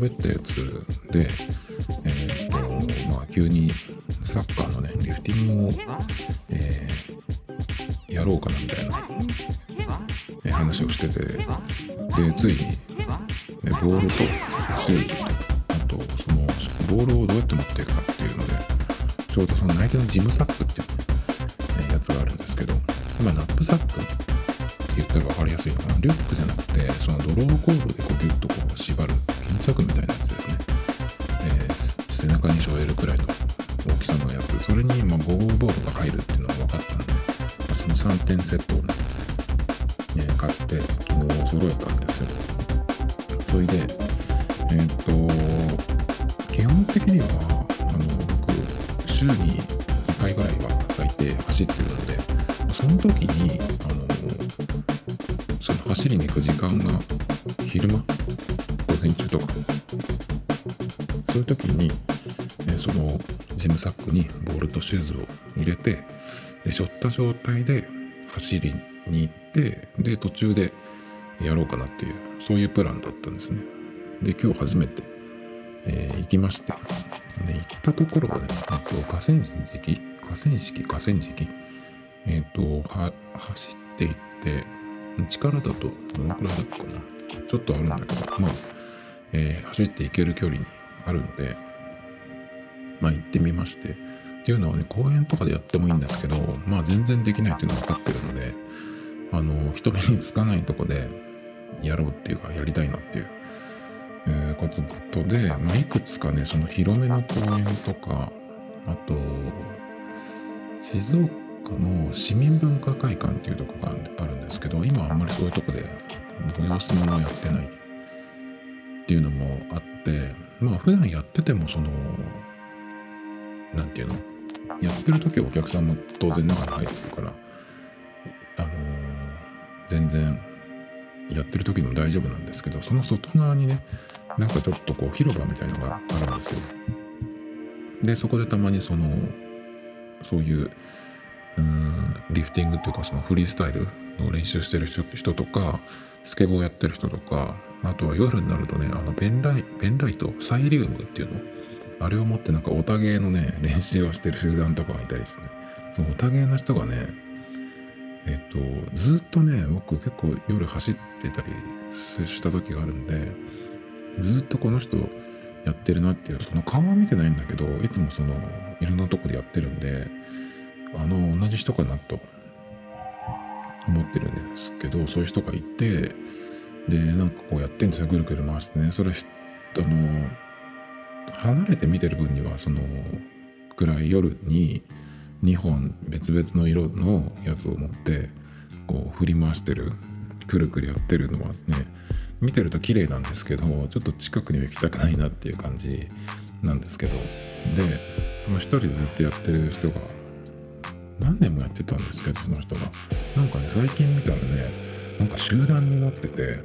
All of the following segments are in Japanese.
喋ったやつで、えっ、と、まあ、急にサッカーのね、リフティングを、えーやろうかなみたいな、えー話をしてて、で、ついに、ね、ボールとシューズと、あと、その、ボールをどうやって持っていくかっていうので、ちょうどそのナイキのジムサ状態で走りに行って、で、途中でやろうかなっていう、そういうプランだったんですね。で、今日初めて、えー行きまして、で、行ったところはね、えっと、河川敷河川敷河川敷。えっ、と、は、走っていって、力だとどのくらいだったかな。ちょっとあるんだけど、まあ、えー走っていける距離にあるので、まあ行ってみまして、っていうのはね、公園とかでやってもいいんですけど、まあ全然できないっていうのは分かってるので、あの、人目につかないとこでやろうっていうか、やりたいなっていう、えーことで、まあいくつかね、その広めの公園とか、あと、静岡の市民文化会館っていうとこがあるんですけど、今あんまりそういうとこで催し物をやってないっていうのもあって、まあ普段やっててもその、なんていうの、やってる時はお客さんも当然中に入ってるから、あのー全然やってる時も大丈夫なんですけど、その外側にね、なんかちょっとこう広場みたいのがあるんですよ。で、そこでたまにその、そういう、うん、リフティングっていうかそのフリースタイルの練習してる人人とか、スケボーやってる人とか、あとは夜になるとね、あのペンライ、ペンライト、サイリウムっていうの？あれを持ってなんかオタゲーのね、練習をしてる集団とかがいたりですね。そのオタゲーの人がね、えっと、ずっとね、僕結構夜走ってたりした時があるんで、ずっとこの人やってるなっていう、その顔は見てないんだけど、いつもその、いろんなとこでやってるんで、あの、同じ人かなと思ってるんですけど、そういう人がいて、で、なんかこうやってんですよ、ぐるぐる回してね。それ、あの、離れて見てる分には、その、暗い夜に2本別々の色のやつを持って、こう振り回してる、くるくるやってるのはね、見てると綺麗なんですけど、ちょっと近くには行きたくないなっていう感じなんですけど、で、その一人でずっとやってる人が、何年もやってたんですけど、その人が。なんかね、最近見たらね、なんか集団になってて、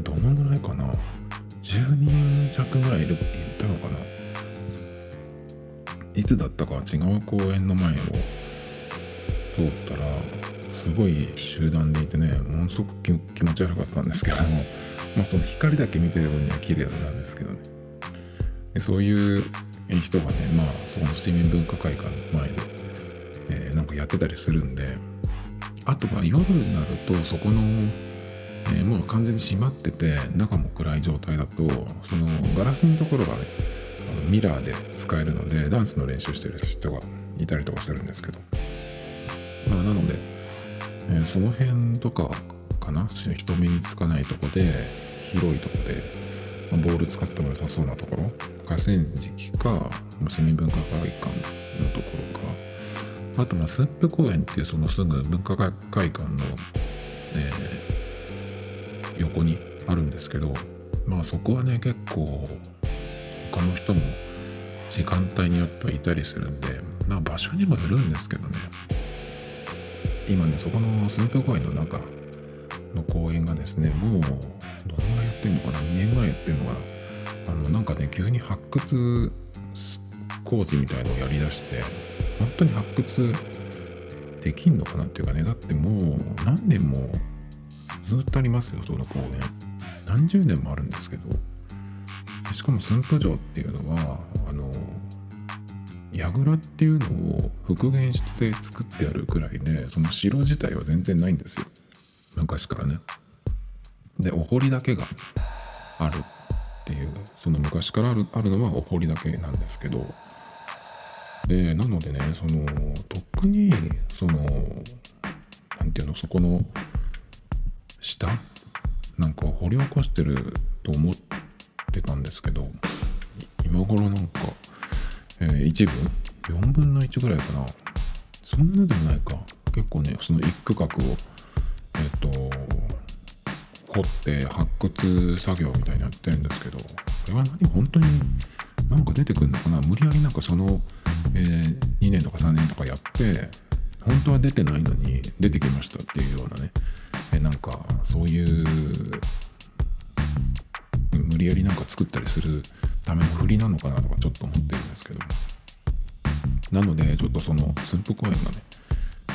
どのぐらいかな ?10 人弱ぐらいいるいたのかな？いつだったか違う公園の前を通ったら、すごい集団でいてね、ものすごく気持ち悪かったんですけども、まあその光だけ見てる分には綺麗なんですけどね。でそういう人がね、まあそこの市民文化会館の前で、えーなんかやってたりするんで、あとは夜になるとそこの、えーもう完全に閉まってて中も暗い状態だとそのガラスのところがねミラーで使えるのでダンスの練習してる人がいたりとかするんですけど。まあなので、えーその辺とかかな？人目につかないとこで広いとこで、まあボール使っても良さそうなところ？河川敷かま市民文化会館のところか。あとまあスープ公園っていうそのすぐ文化会館の、えー横にあるんですけどまあそこはね結構他の人も時間帯によってはいたりするんでまあ場所にもよるんですけどね。今ねそこのスープ公園の中の公園がですねもうどのぐらいやってんのかな？2年ぐらいやってんのかな？あのなんかね急に発掘工事みたいのをやりだして本当に発掘できんのかなっていうかね。だってもう何年もずっとありますよその公園。何十年もあるんですけど。しかも駿府城っていうのはあの櫓っていうのを復元して作ってあるくらいでその城自体は全然ないんですよ。昔からね。でお堀だけがあるっていうその昔からあるあるのはお堀だけなんですけど。でなのでねそのとっくにその何ていうのそこの下？なんか掘り起こしてると思ってってたんですけど今頃なんか、えー、一部？4分の1ぐらいかな。そんなでもないか。結構ねその一区画をえっ、ー、と掘って発掘作業みたいにやってるんですけどこれは何？本当になんか出てくるのかな？無理やりなんかその、えー、2年とか3年とかやって本当は出てないのに出てきましたっていうようなね、えなんかそういう無理やりなんか作ったりするための振りなのかなとかちょっと思ってるんですけどなのでちょっとその駿府公園がね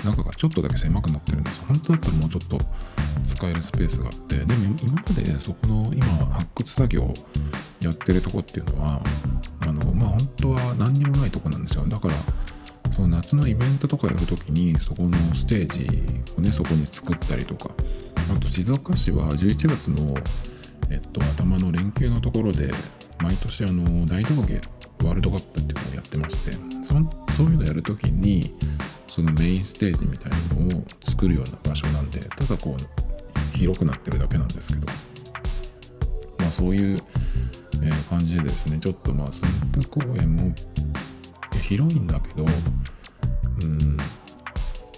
中がちょっとだけ狭くなってるんです本当だったらもうちょっと使えるスペースがあってでも今までそこの今発掘作業やってるとこっていうのはあのまあ本当は何にもないとこなんですよ。だからその夏のイベントとかやるときにそこのステージをねそこに作ったりとかあと静岡市は11月の、えっと、頭の連休のところで毎年あの大道芸ワールドカップっていうのをやってましてそそういうのやるときにそのメインステージみたいなのを作るような場所なんでただこう広くなってるだけなんですけどまあそういう、えー、感じでですねちょっとまあ駿府公園も広いんだけどうん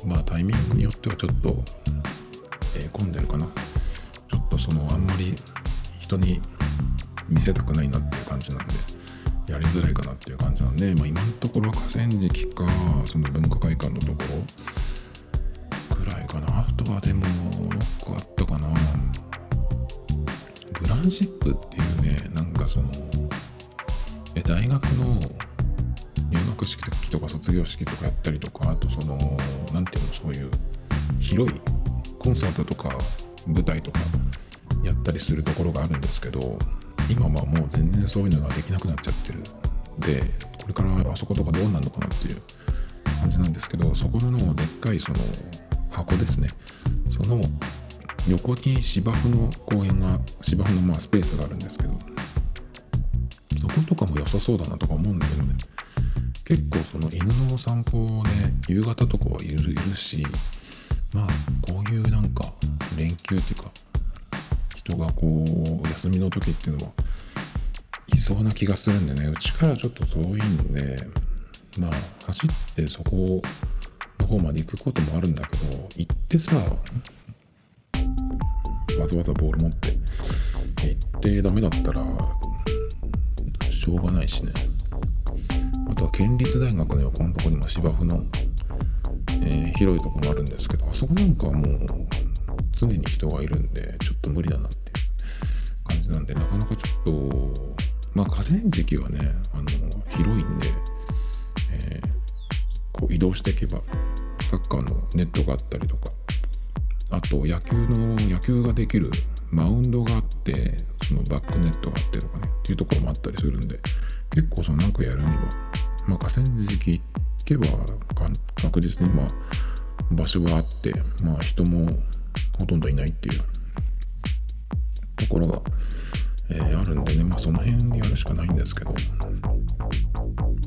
まあタイミングによってはちょっと、えー、混んでるかな。ちょっとそのあんまり人に見せたくないなっていう感じなんでやりづらいかなっていう感じなんで、まあ、今のところ河川敷かその文化会館のところくらいかな。あとはでも6個あったかな。グランシップっていうねなんかそのえ大学の入学式とか卒業式とかやったりとかあとその何ていうのそういう広いコンサートとか舞台とかやったりするところがあるんですけど今はもう全然そういうのができなくなっちゃってる。でこれからあそことかどうなるのかなっていう感じなんですけどそこのでっかいその箱ですね。その横に芝生の公園が芝生のまあスペースがあるんですけどそことかも良さそうだなとか思うんだけどね。結構その犬のお散歩をね夕方とかはいるいるしまあこういうなんか連休っていうか人がこう休みの時っていうのはいそうな気がするんでねうちからちょっと遠いんでまあ走ってそこの方まで行くこともあるんだけど行ってさわざわざボール持って行ってダメだったらしょうがないしね。あとは県立大学の横のとこにも芝生の、えー、広いとこもあるんですけどあそこなんかはもう常に人がいるんでちょっと無理だなっていう感じなんでなかなかちょっとまあ河川敷はねあの広いんで、えー、こう移動していけばサッカーのネットがあったりとかあと野球の野球ができるマウンドがあってそのバックネットがあってとかねっていうところもあったりするんで結構そのなんかやるにはまあ河川敷行けば確実にまあ場所があってまあ人もほとんどいないっていう。ところが、えー、あるんでね、まあその辺でやるしかないんですけど、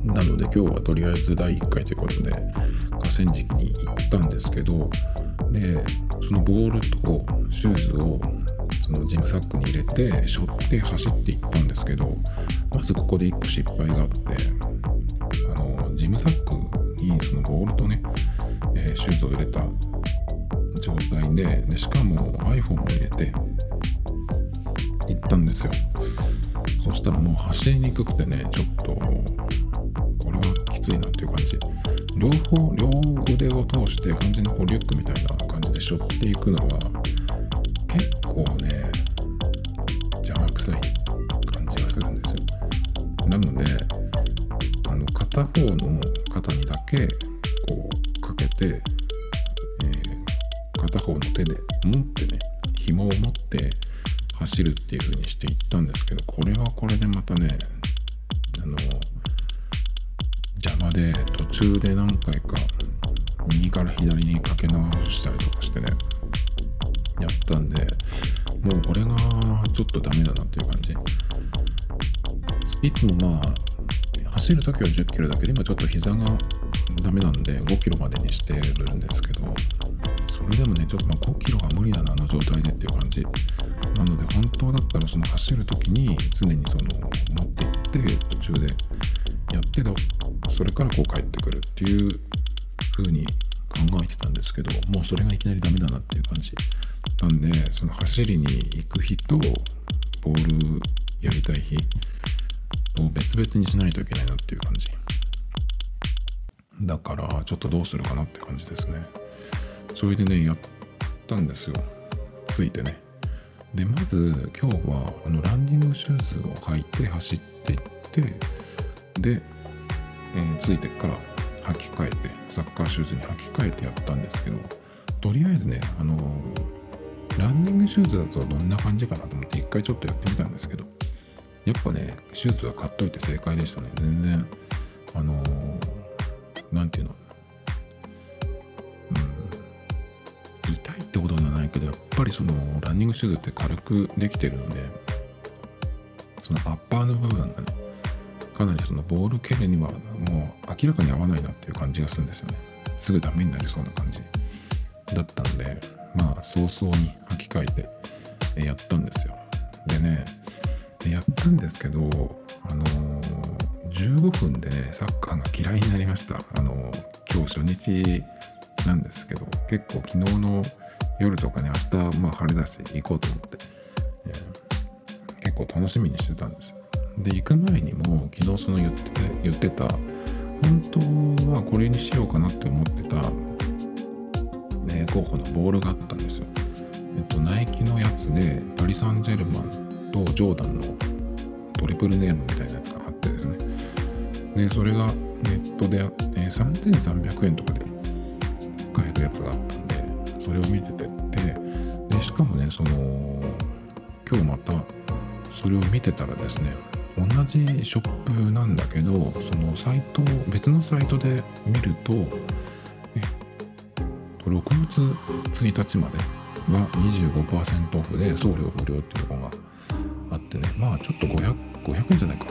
なので今日はとりあえず第1回ということで河川敷に行ったんですけど、で、そのボールとシューズをそのジムサックに入れて、背負って走っていったんですけど、まずここで1個失敗があって、あの、ジムサックにそのボールとね、えー、シューズを入れた状態ででしかも iPhone を入れて行ったんですよ。そしたらもう走りにくくてねちょっとこれはきついなっていう感じ。両方両腕を通して完全にこうリュックみたいな感じで背負っていくのは結構ね邪魔くさい感じがするんですよ。なのであの片方の肩にだけこうかけてるっていう。するかなって感じですね。それでねやったんですよ。ついてね。でまず今日はあのランニングシューズを履いて走っていってで、えー、ついてから履き替えてサッカーシューズに履き替えてやったんですけどとりあえずねあのランニングシューズだとどんな感じかなと思って一回ちょっとやってみたんですけどやっぱねシューズは買っといて正解でしたね。全然あの何、ー、て言うのってことはないけどやっぱりそのランニングシューズって軽くできてるのでそのアッパーの部分がねかなりそのボール蹴るにはもう明らかに合わないなっていう感じがするんですよね。すぐダメになりそうな感じ。だったんでまあ早々に履き替えてやったんですよ。でねやったんですけどあのー、15分で、ね、サッカーが嫌いになりました。あの、今日初日なんですけど結構昨日の夜とかね明日まあ晴れだし行こうと思って、えー、結構楽しみにしてたんですで行く前にも昨日その言ってた言ってた本当はこれにしようかなって思ってた、ね、候補のボールがあったんですよ。えっとナイキのやつでパリ・サンジェルマンとジョーダンのトリプルネームみたいなやつがあってですね。でそれがネットであって、3300円とかで買えるやつがあったんでそれを見ててでしかもねその今日またそれを見てたらですね同じショップなんだけどそのサイト別のサイトで見ると6月1日までは25%オフで送料無料っていうのがあってねまあちょっと500 500円じゃないか。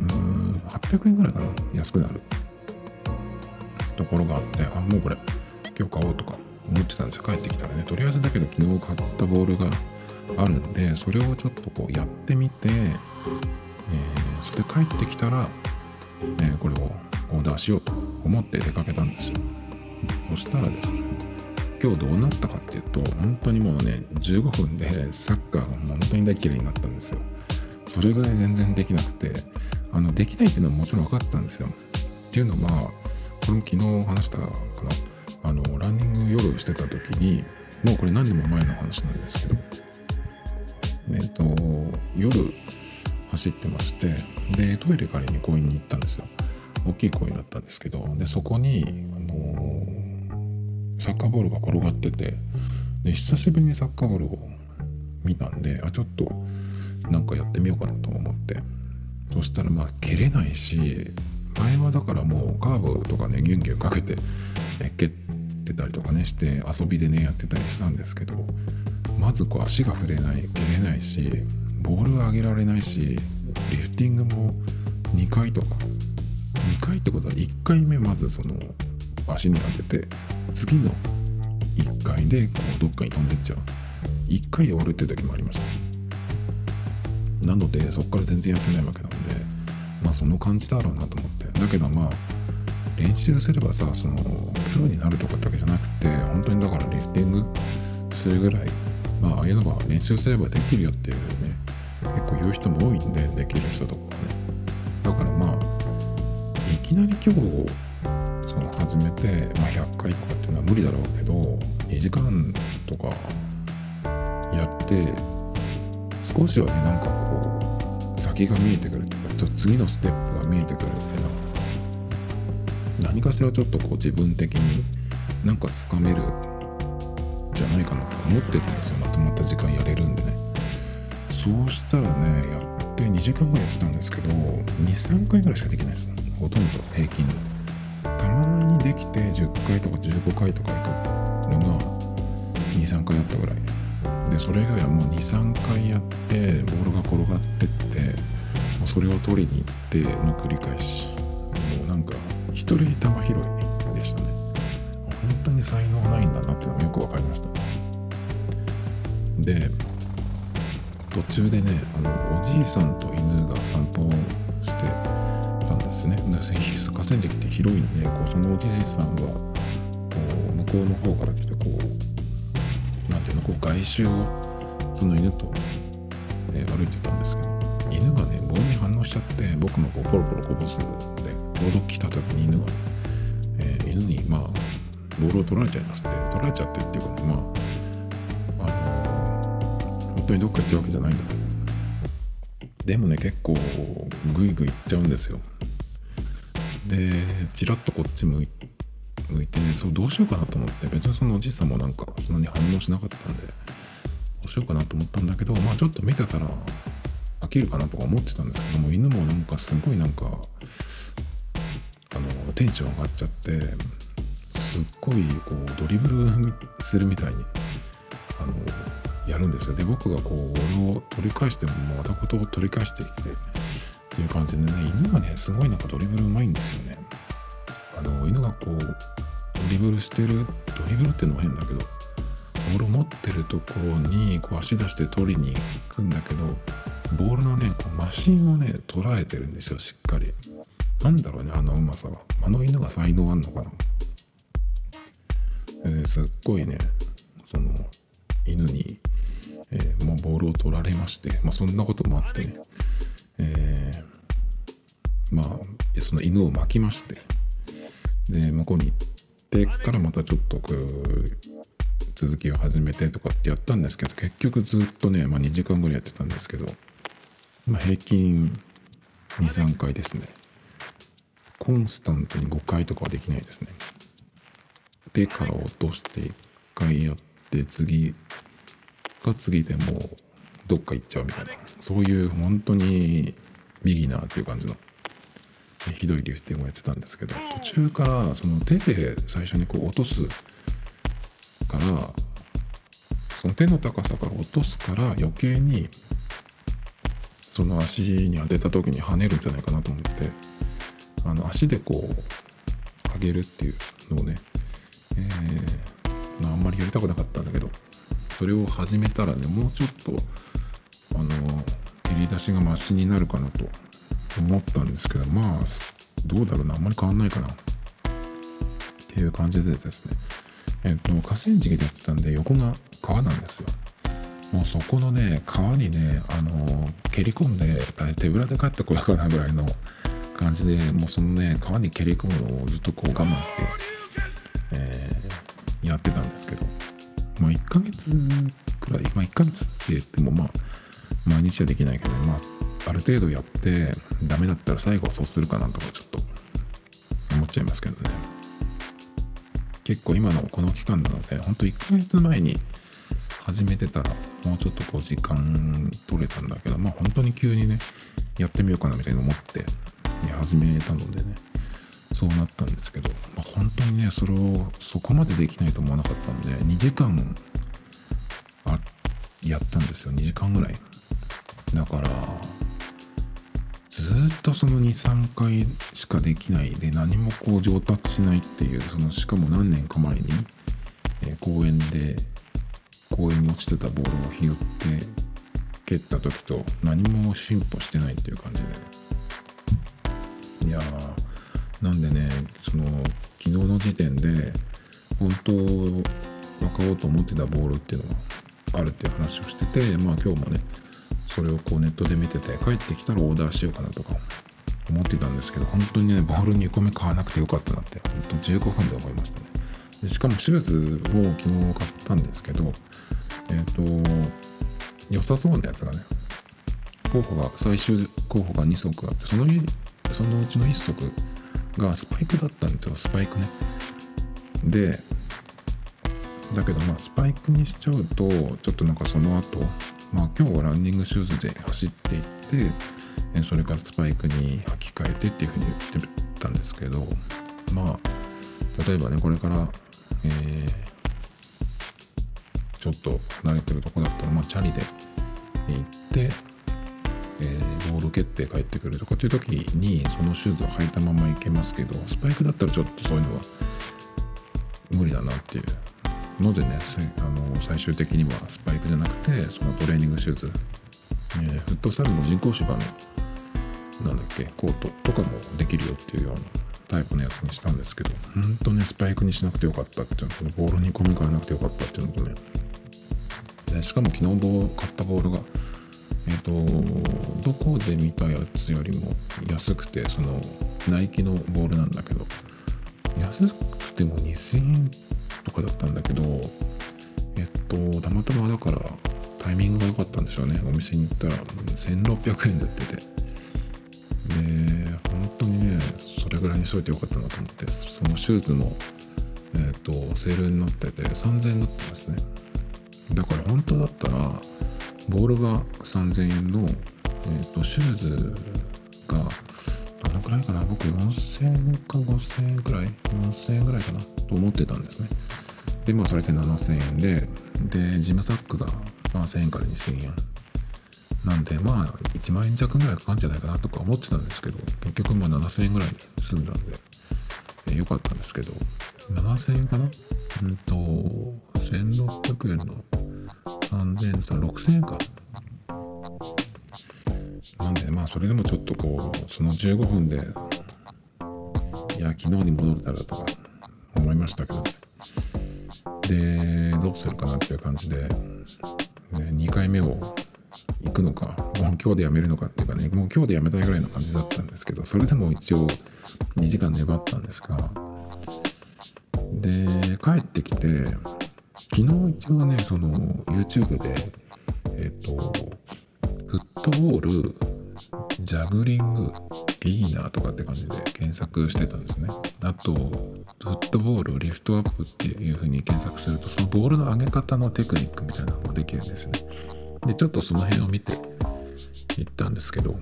うん800円ぐらいかな。安くなる。ところがあってあもうこれ今日買おうとか思ってたんですよ。帰ってきたらね。とりあえずだけど昨日買ったボールがあるんでそれをちょっとこうやってみて、えー、それで帰ってきたら、えー、これをオーダーしようと思って出かけたんですよ。そしたらですね今日どうなったかっていうと本当にもうね15分でサッカーが本当に大嫌いになったんですよ。それぐらい全然できなくてあのできないっていうのはもちろん分かってたんですよ。っていうのはこれも昨日話したかなあのランニング夜してた時にもうこれ何年も前の話なんですけどえっと夜走ってましてでトイレ借りに公園に行ったんですよ。大きい公園だったんですけどでそこにあのサッカーボールが転がっててで久しぶりにサッカーボールを見たんであちょっとなんかやってみようかなと思って。そしたらまあ蹴れないし前はだからもうカーブとかねギュンギュンかけて蹴ってたりとかねして遊びでねやってたりしたんですけどまずこう足が触れない蹴れないしボールが上げられないしリフティングも2回とか2回ってことは1回目まずその足に当てて次の1回でこうどっかに飛んでっちゃう。1回で終わるっていう時もありました。なのでそこから全然やってないわけなのでまあその感じだろうなと思って。だけどまあ練習すればさそのプロになるとかだけじゃなくて本当にだからリフティングするぐらいまあああいうのが練習すればできるよっていうね結構言う人も多いんでできる人とかはね。だからまあいきなり今日その始めて、まあ、100回とかっていうのは無理だろうけど2時間とかやって少しはねなんかこう先が見えてくるとかちょっと次のステップが見えてくるみたいな何かしらちょっとこう自分的になんかつかめるじゃないかなと思ってたんですよ。まとまった時間やれるんでね。そうしたらねやって2時間ぐらいやってたんですけど23回ぐらいしかできないです。ほとんど平均たまにできて10回とか15回とかいくのが23回やったぐらい。でそれ以外はもう23回やってボールが転がってってそれを取りに行っての繰り返し。もうなんか一人球拾いでしたね。本当に才能ないんだなっていうのがよく分かりました。で途中でねあのおじいさんと犬が散歩してたんですね。河川敷って広いんでこうそのおじいさんはこう向こうの方から来てこうなんていうのこう外周をその犬と、え、歩いてたんですけど犬がね棒に反応しちゃって僕もこうポロポロこぼすでボード来た時に犬が、えー、犬にまあボールを取られちゃいますって。取られちゃってっていうかねまああのー、本当にどっか行っちゃうわけじゃないんだけどでもね結構グイグイ行っちゃうんですよ。でちらっとこっち向い向いてねそうどうしようかなと思って。別にそのおじいさんもなんかそんなに反応しなかったんでどうしようかなと思ったんだけどまあちょっと見てたら飽きるかなとか思ってたんですけども犬もなんかすごいなんかテンション上がっちゃってすっごいこうドリブルするみたいにあのやるんですよ。で僕がこう俺を取り返してもまたことを取り返してきてっていう感じでね犬がねすごいなんかドリブルうまいんですよね。あの犬がこうドリブルしてるドリブルっていうのは変だけどボールを持ってるところにこう足出して取りに行くんだけどボールのねこうマシンをね捉えてるんですよしっかり。なんだろうねあのうまさは。あの犬が才能あんのかな、えー、すっごいねその犬に、えー、もうボールを取られまして、まあ、そんなこともあってね、えー、まあその犬を巻きましてで向こうに行ってからまたちょっとこう続きを始めてとかってやったんですけど結局ずっとね、まあ、2時間ぐらいやってたんですけどまあ、平均23回ですね。コンスタントに5回とかはできないですね。手から落として1回やって次が次でもうどっか行っちゃうみたいな。そういう本当にビギナーっていう感じのひどいリフティングをやってたんですけど途中からその手で最初にこう落とすからその手の高さから落とすから余計にその足に当てた時に跳ねるんじゃないかなと思ってあの足でこう上げるっていうのをね、えー、まあ、あんまりやりたくなかったんだけどそれを始めたらねもうちょっとあの蹴り出しがマシになるかなと思ったんですけどまあどうだろうなあんまり変わんないかな。っていう感じでですね。えっと河川敷でやってたんで横が川なんですよ。もうそこのね川にねあの蹴り込んで手ぶらで帰ってこようかなぐらいの感じでもうそのね川に蹴り込むのをずっとこう我慢して、えー、やってたんですけどまあ1ヶ月くらいまあ1ヶ月って言ってもまあ毎日はできないけど、まあある程度やってダメだったら最後はそうするかなとかちょっと思っちゃいますけどね。結構今のこの期間なのでほんと1ヶ月前に始めてたらもうちょっとこう時間取れたんだけどまあ本当に急にねやってみようかなみたいに思って始めたのでねそうなったんですけど、まあ、本当にねそれをそこまでできないと思わなかったんで2時間あやったんですよ。2時間ぐらい。だからずっとその23回しかできないで何もこう上達しないっていうそのしかも何年か前に、えー、公園で公園に落ちてたボールを拾って蹴った時と何も進歩してないっていう感じで。いやなんでねその昨日の時点で本当分かろうと思ってたボールっていうのがあるっていう話をしててまあ今日もねそれをこうネットで見てて帰ってきたらオーダーしようかなとか思ってたんですけど本当にねボール2個目買わなくてよかったなって本当15分で思いましたね。でしかもシューズを昨日買ったんですけどえっ、ー、と良さそうなやつがね候補が最終候補が2足あってそのそのうちの1足がスパイクだったんですよスパイクね。でだけどまあスパイクにしちゃうとちょっとなんかその後まあ今日はランニングシューズで走っていってそれからスパイクに履き替えてっていうふうに言ってたんですけどまあ例えばねこれから、えー、ちょっと慣れてるとこだったら、まあ、チャリで行ってえー、ボール蹴って帰ってくるとかっていう時にそのシューズを履いたまま行けますけどスパイクだったらちょっとそういうのは無理だなっていう。のでねあの最終的にはスパイクじゃなくてそのトレーニングシューズ、えー、フットサルの人工芝のなんだっけコートとかもできるよっていうようなタイプのやつにしたんですけど本当ねスパイクにしなくてよかったっていうのとボールに込み替えなくてよかったっていうのとね。でしかも昨日買ったボールがえっ、とどこで見たやつよりも安くてそのナイキのボールなんだけど安くても2000円とかだったんだけどえっとたまたまだからタイミングが良かったんでしょうね。お店に行ったら1600円で売ってて。で本当にねそれぐらいにしといてよかったなと思ってそのシューズもえっとセールになってて3000円になってますね。だから本当だったらボールが3000円の、えーと、シューズがどのくらいかな？僕4000円か5000円くらい？4000円ぐらいかな？と思ってたんですね。でまあそれで7000円ででジムサックが、まあ、1000円から2000円。なんでまあ1万円弱ぐらいかかるんじゃないかなとか思ってたんですけど結局まあ7000円ぐらいで済んだんで、えー、かったんですけど7000円かな？うんと1600円の3000と6000円か。なんでまあそれでもちょっとこうその15分でいや昨日に戻れたらとか思いましたけど。でどうするかなっていう感じで、ね、2回目を行くのかもう今日でやめるのかっていうかねもう今日でやめたいぐらいの感じだったんですけどそれでも一応2時間粘ったんですがで帰ってきて昨日一応ねその YouTube でえっ、とフットボールジャグリングビギナーとかって感じで検索してたんですね。あとフットボールリフトアップっていう風に検索するとそのボールの上げ方のテクニックみたいなのができるんですね。でちょっとその辺を見ていったんですけど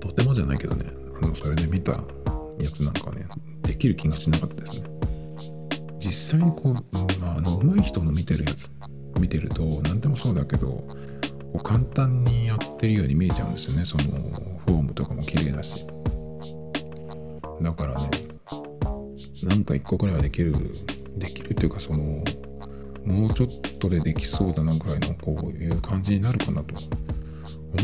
とてもじゃないけどねあのそれで見たやつなんかはねできる気がしなかったですね。実際にこう、まあ、あの上手い人の見てるやつ見てると何でもそうだけど簡単にやってるように見えちゃうんですよね。そのフォームとかも綺麗だし。だからねなんか一個くらいはできるできるっていうかそのもうちょっとでできそうだなぐらいのこういう感じになるかなと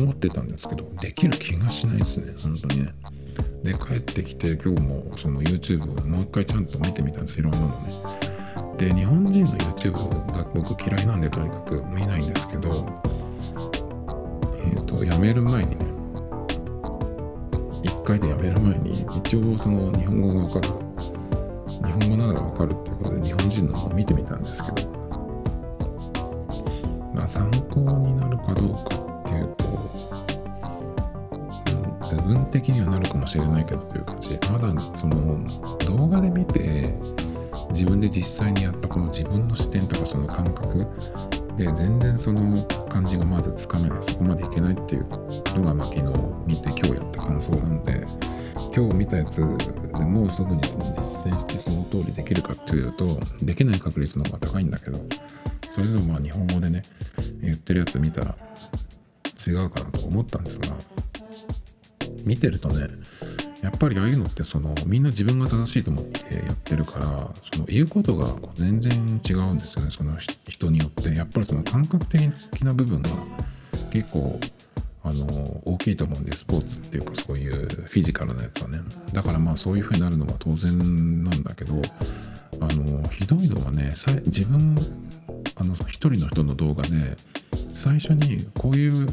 思ってたんですけどできる気がしないですね本当にねで帰ってきて今日もその YouTube をもう一回ちゃんと見てみたんです。いろんなのね。で日本人の YouTube が僕嫌いなんでとにかく見ないんですけどえっ、ー、とやめる前にね1回でやめる前に一応その日本語がわかる日本語ならわかるっていうことで日本人の方を見てみたんですけどまあ参考になるかどうかっていうと部分的にはなるかもしれないけどという感じ。まだその動画で見て自分で実際にやったこの自分の視点とかその感覚で全然その感じがまずつかめない。そこまでいけないっていうのがまあ昨日見て今日やった感想なんで今日見たやつでもうすぐにその実践してその通りできるかっていうとできない確率の方が高いんだけどそれでもまあ日本語でね言ってるやつ見たら違うかなと思ったんですが見てるとねやっぱりああいうのってそのみんな自分が正しいと思ってやってるからその言うことがこう全然違うんですよね。その人によって。やっぱりその感覚的な部分が結構あの大きいと思うんでスポーツっていうかそういうフィジカルなやつはね。だからまあそういう風になるのは当然なんだけどあのひどいのはね自分あの一人の人の動画で最初にこういう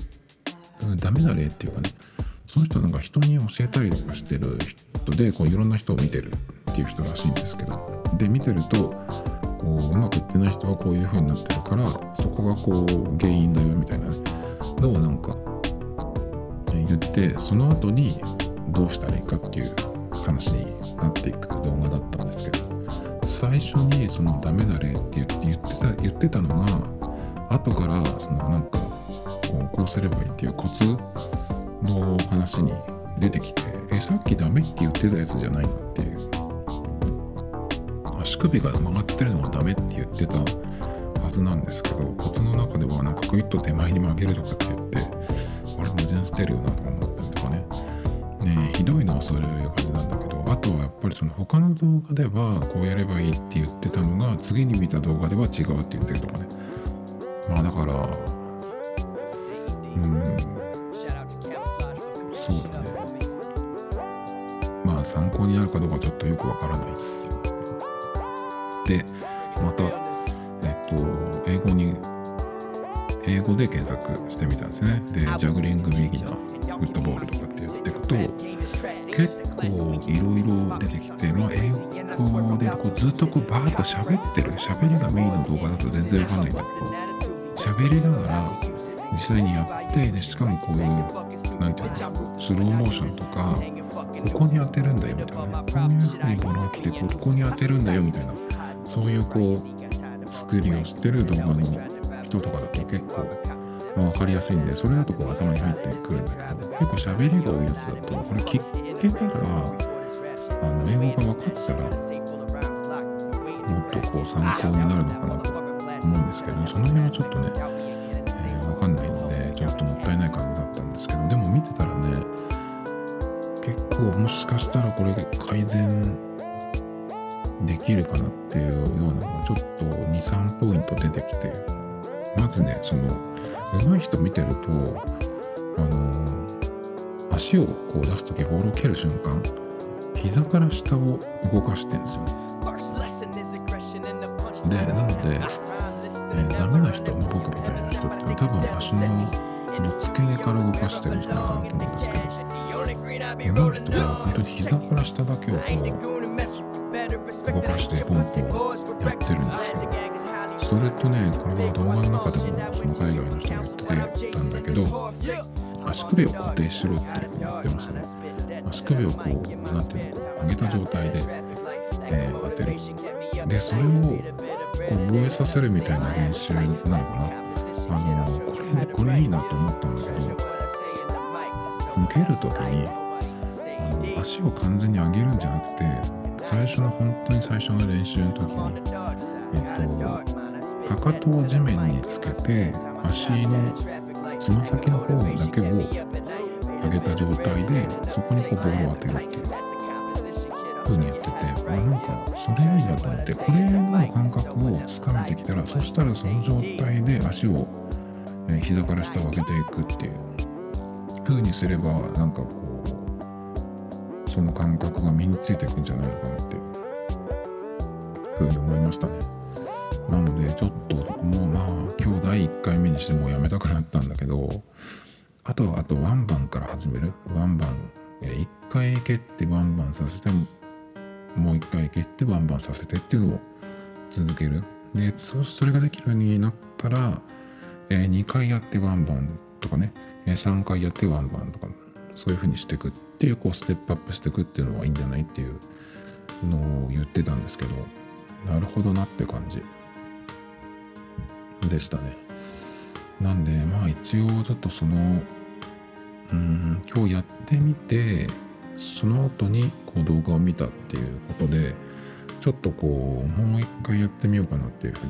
ダメな例っていうかねその人なんか人に教えたりとかしてる人でこういろんな人を見てるっていう人らしいんですけどで見てるとこううまくいってない人はこういう風になってるからそこがこう原因だよみたいなのをなんか言ってその後にどうしたらいいかっていう話になっていく動画だったんですけど最初にそのダメな例って言って言ってた言ってたのが後からそのなんかこうこうすればいいっていうコツの話に出てきてえさっきダメって言ってたやつじゃないのっていう。足首が曲がってるのはダメって言ってたはずなんですけどコツの中ではなんかクイッと手前に曲げるとかって言ってあれ矛盾してるよなと思ったりとかね。ねひどいのはそういう感じなんだけどあとはやっぱりその他の動画ではこうやればいいって言ってたのが次に見た動画では違うって言ってるとかね。まあだからうん。参考になるかどうかちょっとよくわからないですでまたえっと英語に英語で検索してみたんですね。でジャグリングビギナーフットボールとかってやっていくと結構いろいろ出てきて、まあ、英語でこうずっとこうバーッと喋ってる喋りがメインの動画だと全然わかんないんだけど喋りながら実際にやってでしかもこういうなんていうのスローモーションとかここに当てるんだよみたいなね。こういうふうにボールを来てここに当てるんだよみたいな。そういうこう作りをしてる動画の人とかだと結構、分かりやすいんでそれだとこう頭に入ってくるんだけど結構喋りが多いやつだとこれ聞けたらあの英語が分かったらもっとこう参考になるのかなと思うんですけどその辺はちょっとね、えー、分かんないのでちょっともったいない感じだったんですけどでも見てたらね構もしかしたらこれ改善できるかなっていうようなのがちょっと23ポイント出てきて。まずねその上手い人見てるとあの足をこう出す時ボールを蹴る瞬間膝から下を動かしてるんですよ。でなので、えー、ダメな人、まあ、僕みたいな人って多分足のこの付け根から動かしてるんじゃないかなと思うんですけど。上手い人は本当に膝から下だけをこう動かしてポンポンやってるんですよそれとねこれは動画の中でもその海外の人が言ってたんだけど足首を固定しろって言ってましたね。足首をこうなんていうのこう上げた状態で、えー、当てる。でそれをこう覚えさせるみたいな練習なのかな。あのこれこれいいなと思ったんだけどその蹴る時に足を完全に上げるんじゃなくて最初の本当に最初の練習の時にえっとかかとを地面につけて足のつま先の方だけを上げた状態でそこにこうボールを当てるっていう。風にやっててあなんかそれいいなと思ってこれの感覚をつかめてきたらそしたらその状態で足を、えー、膝から下を上げていくっていう。風にすればなんかこうその感覚が身についていくんじゃないのかなってふうに思いましたね。なのでちょっともうまあ今日第1回目にしてもうやめたくなったんだけどあとあとワンバンから始めるワンバン1回蹴ってワンバンさせてもう1回蹴ってワンバンさせてっていうのを続けるでそそれができるようになったら、え、2回やってワンバンとかね、え、3回やってワンバンとかそういう風にしていくっていうこうステップアップしていくっていうのはいいんじゃないっていうのを言ってたんですけどなるほどなって感じでしたね。なんでまあ一応ちょっとそのうん今日やってみてその後にこう動画を見たっていうことでちょっとこうもう一回やってみようかなっていうふ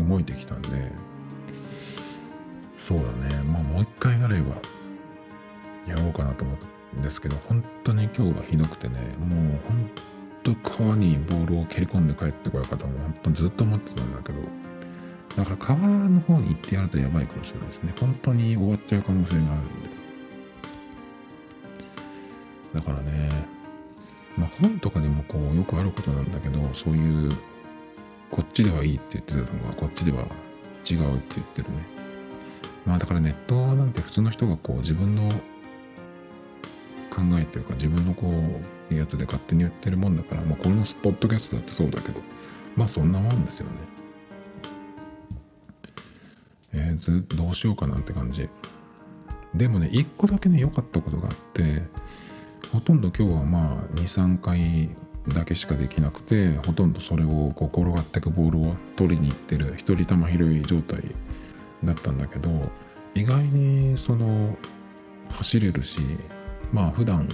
うに動いてきたんでそうだね。まあもう一回ぐらいはやろうかなと思うんですけど本当に今日はひどくてねもう本当川にボールを蹴り込んで帰ってこようかとも本当ずっと思ってたんだけどだから川の方に行ってやるとやばいかもしれないですね。本当に終わっちゃう可能性があるんで。だからね、まあ、本とかでもこうよくあることなんだけどそういうこっちではいいって言ってたのがこっちでは違うって言ってるね。まあだからネットなんて普通の人がこう自分の考えというか自分のこうやつで勝手に言ってるもんだからまあこれのポッドキャストだってそうだけどまあそんなもんですよね。えー、ずどうしようかなって感じ。でもね一個だけね良かったことがあってほとんど今日はまあ23回だけしかできなくてほとんどそれをこう転がってくボールを取りに行ってる一人球拾い状態だったんだけど意外にその走れるしまあ普段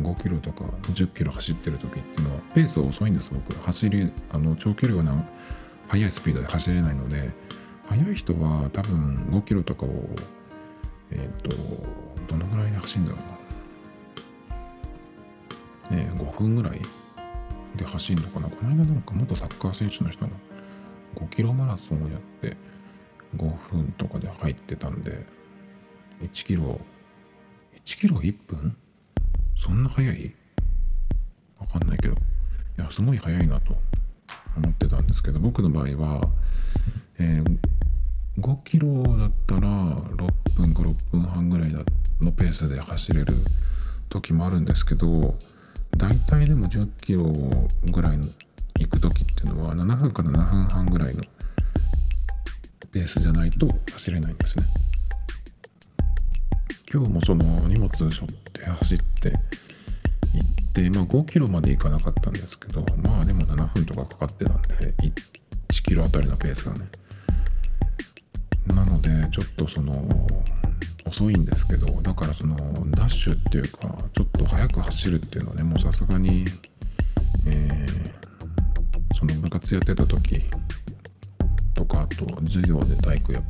5キロとか10キロ走ってる時っていうのはペース遅いんです僕。走りあの長距離は速いスピードで走れないので速い人は多分5キロとかをえっ、ー、とどのぐらいで走るんだろうな。ね5分ぐらいで走るのかな。この間なんか元サッカー選手の人が5キロマラソンをやって5分とかで入ってたんで1キロ1キロ1分？そんな速い？わかんないけど。いやすごい速いなと思ってたんですけど僕の場合は、えー、5キロだったら6分か6分半ぐらいのペースで走れる時もあるんですけど大体でも10キロぐらいの行く時っていうのは7分から7分半ぐらいのペースじゃないと走れないんですね。今日もその荷物背負って走って行ってまあ5キロまで行かなかったんですけどまあでも7分とかかかってたんで1キロあたりのペースがね。なのでちょっとその遅いんですけどだからそのダッシュっていうかちょっと速く走るっていうのはねもうさすがに、えー、その部活やってた時とかあと授業で体育やっ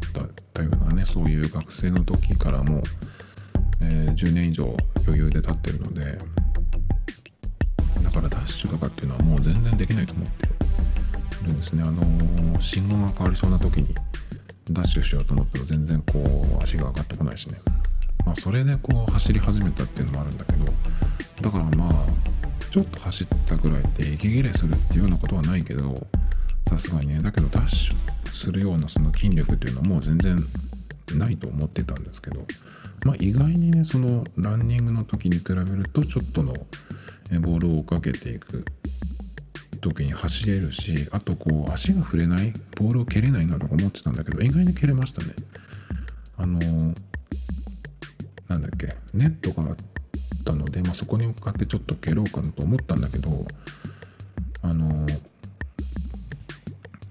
たようなねそういう学生の時からも、えー、10年以上余裕で立ってるのでだからダッシュとかっていうのはもう全然できないと思ってるんですね。あのー、信号が変わりそうな時にダッシュしようと思ったら全然こう足が上がってこないしね。まあそれでこう走り始めたっていうのもあるんだけどだからまあちょっと走ったぐらいで息切れするっていうようなことはないけどさすがにね。だけどダッシュするようなその筋力っていうのはもう全然ないと思ってたんですけどまあ意外にねそのランニングの時に比べるとちょっとのボールを追っかけていく時に走れるしあとこう足が触れないボールを蹴れないなとか思ってたんだけど意外に蹴れましたね。あのなんだっけネットがあったので、まあ、そこに向かってちょっと蹴ろうかなと思ったんだけどあの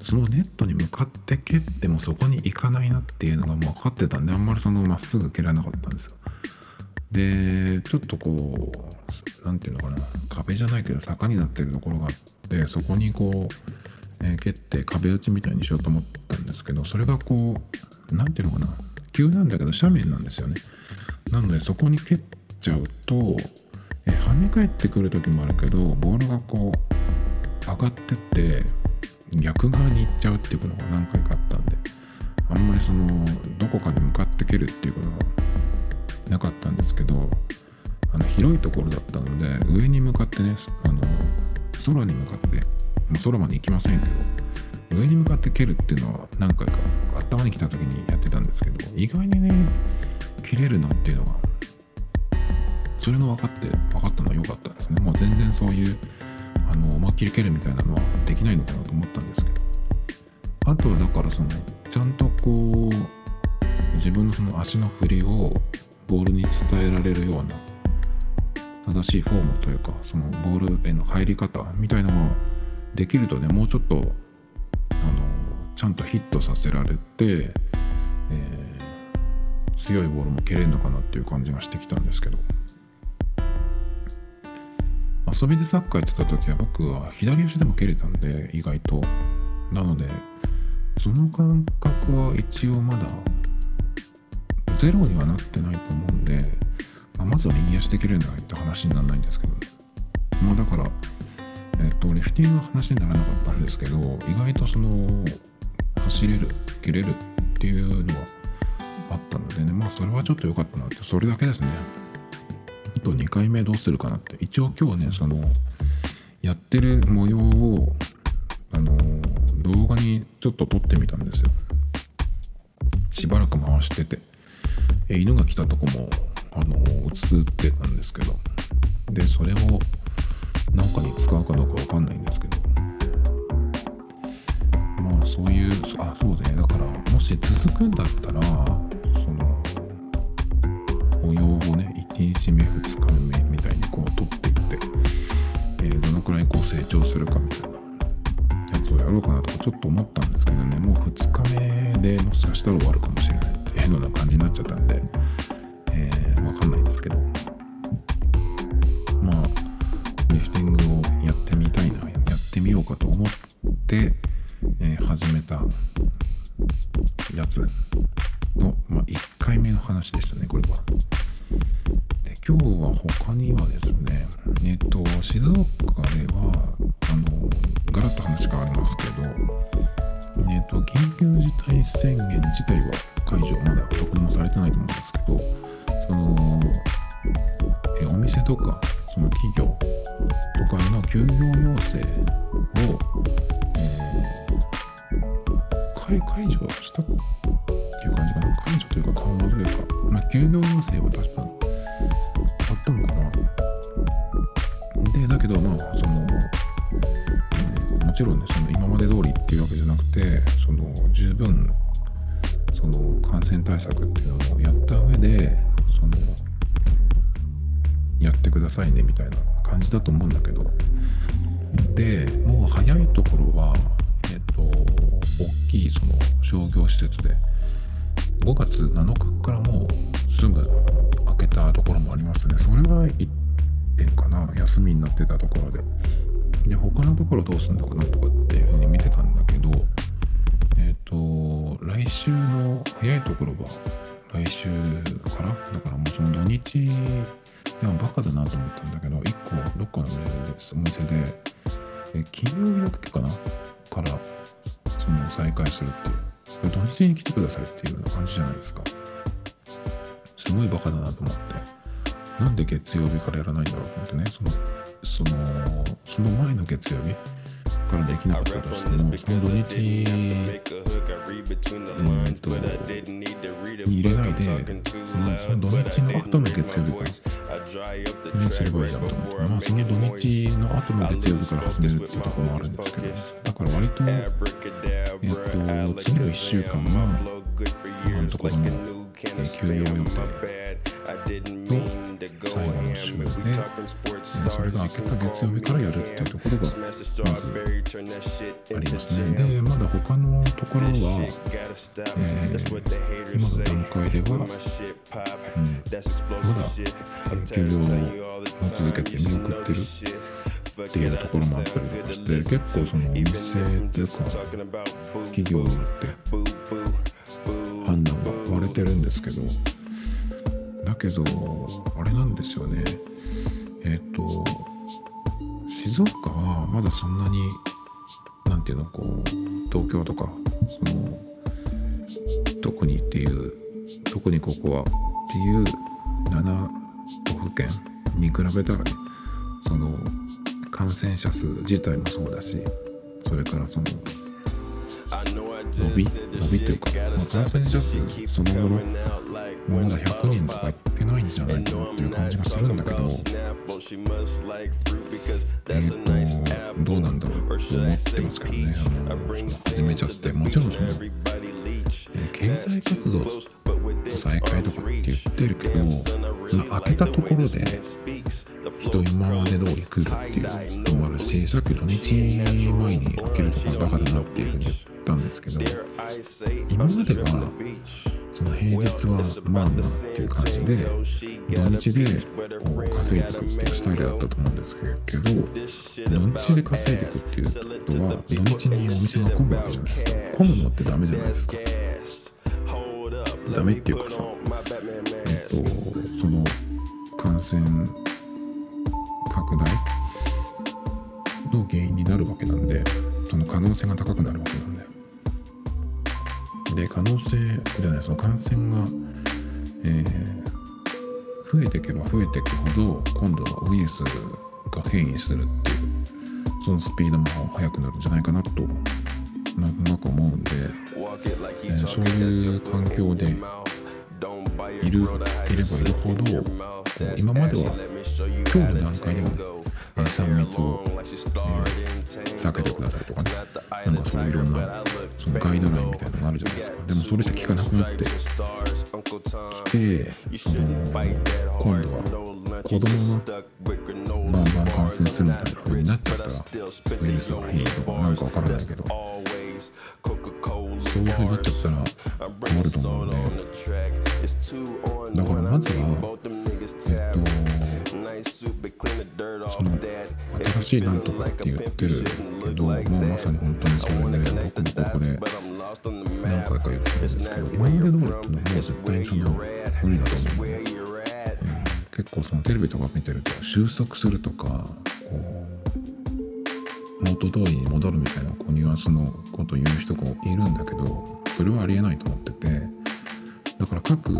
そのネットに向かって蹴ってもそこに行かないなっていうのがもう分かってたんであんまりそのまっすぐ蹴らなかったんですよ。でちょっとこう何て言うのかな壁じゃないけど坂になってるところがあってそこにこう、えー、蹴って壁打ちみたいにしようと思ったんですけどそれがこう何て言うのかな急なんだけど斜面なんですよね。なのでそこに蹴っちゃうと、えー、跳ね返ってくる時もあるけどボールがこう上がってって逆側に行っちゃうっていうことが何回かあったんであんまりそのどこかに向かって蹴るっていうことがなかったんですけどあの広いところだったので上に向かってねあの空に向かって、空まで行きませんけど上に向かって蹴るっていうのは何回か頭に来た時にやってたんですけど意外にね蹴れるなっていうのがそれが分かって分かったのは良かったですね。もう全然そういうあの思いっきり蹴るみたいなのはできないのかなと思ったんですけどあとはだからそのちゃんとこう自分のその足の振りをボールに伝えられるような正しいフォームというかそのボールへの入り方みたいなのができるとねもうちょっとあのちゃんとヒットさせられて、えー、強いボールも蹴れるのかなっていう感じがしてきたんですけど。遊びでサッカーやってた時は僕は左足でも蹴れたんで意外となのでその感覚は一応まだゼロにはなってないと思うんで、まあ、まずは右足で蹴れないって話にならないんですけど。まあだから、えっと、リフティングの話にならなかったんですけど、意外とその、走れる、蹴れるっていうのはあったのでね、まあそれはちょっと良かったなって、それだけですね。あと2回目どうするかなって。一応今日ね、その、やってる模様を、あの、動画にちょっと撮ってみたんですよ。しばらく回してて。え犬が来たとこもあの映ってたんですけどでそれを何かに使うかどうか分かんないんですけどまあそういうあそうでだからもし続くんだったらその模様をね1日目2日目みたいにこう取っていって、えー、どのくらいこう成長するかみたいなやつをやろうかなとかちょっと思ったんですけどねもう2日目でもしかしたら終わるかもしれないっていうような感じになっちゃったんで、えー、わかんないんですけどまあリフティングをやってみたいなやってみようかと思って、えー、始めたやつの、まあ、1回目の話でしたねこれは。今日は他にはですね、えっ、と、静岡では、あの、ガラッと話変わりますけど、えっ、と、緊急事態宣言1点かな。休みになってたところで。で他のところどうすんのかなとかっていうふうに見てたんだけどえっ、ー、と来週の早いところは来週からだからもうその土日でもバカだなと思ったんだけど1個どっかのメールでお店で。え金曜日だっけかな？からその再開するっていう。土日に来てくださいっていうような感じじゃないですか。すごいバカだなと思って。なんで月曜日からやらないんだろうと思ってね。そのそのその前の月曜日からできなかったとしてもその土日うんとに入れないでそのその土日の後の月曜日か。らにすればいいじゃんと思ってまあその土日の後の月曜日から始めるっていうところもあるんですけどだから割とえっと次の1週間は今のところの休養予定と最後の週で、それが明けた月曜日からやるっていうところがまずありますね。でまだ他のところは、えー、今の段階では、うん、まだ休業を続けて見送ってるっていうところもあったりとかして結構そのお店というか企業ってれてるんですけどだけどあれなんですよね。えっ、ー、と静岡はまだそんなに何ていうのこう東京とかその特にっていう特にここはっていう7都府県に比べたらねその感染者数自体もそうだしそれからその伸び伸びというか、まあ、感染者数そのものまだ100人とかいってないんじゃないかなっていう感じがするんだけどえっ、とどうなんだろうと思ってますけどね。あの始めちゃってもちろんその、えー、経済活動再開とかって言ってるけどま開けたところで人今まで通り来るっていうのもあるしさっき土日前に開けるところバカだなっていうふうにったんですけど今まではその平日はまあまあっていう感じで土日でこう稼いでいくっていうスタイルだったと思うんですけど土日で稼いでいくっていうことは土日にお店が混むわけじゃないですか。混むのってダメじゃないですか。ダメっていうかさえっとその感染拡大の原因になるわけなんでその可能性が高くなるわけなんで。で可能性じゃないその感染が、えー、増えていけば増えていくほど今度はウイルスが変異するっていうそのスピードも速くなるんじゃないかなとなんとなく思うんで、えー、そういう環境でいるいればいるほど今までは今日の段階でも、えー、3密を、え、避けてくださいとかね。なんかそういろんなそのガイドラインみたいなのがあるじゃないですか。でもそれじゃ聞かなくなってきてその今度は子供がバンバン感染するみたいな風になっちゃったらウイルスが変異とかなんかわからないけどそういう風になっちゃったら困ると思うんで。だからまずはえっとその新しいなんとかって言ってるけどもうまさに本当にそれで僕もここで何回か言ってるんですけど今まで通りってもう絶対にその無理だと思うんで、うん、結構そのテレビとか見てると収束するとかこう元通りに戻るみたいなこうニュアンスのことを言う人がいるんだけどそれはありえないと思っててだから各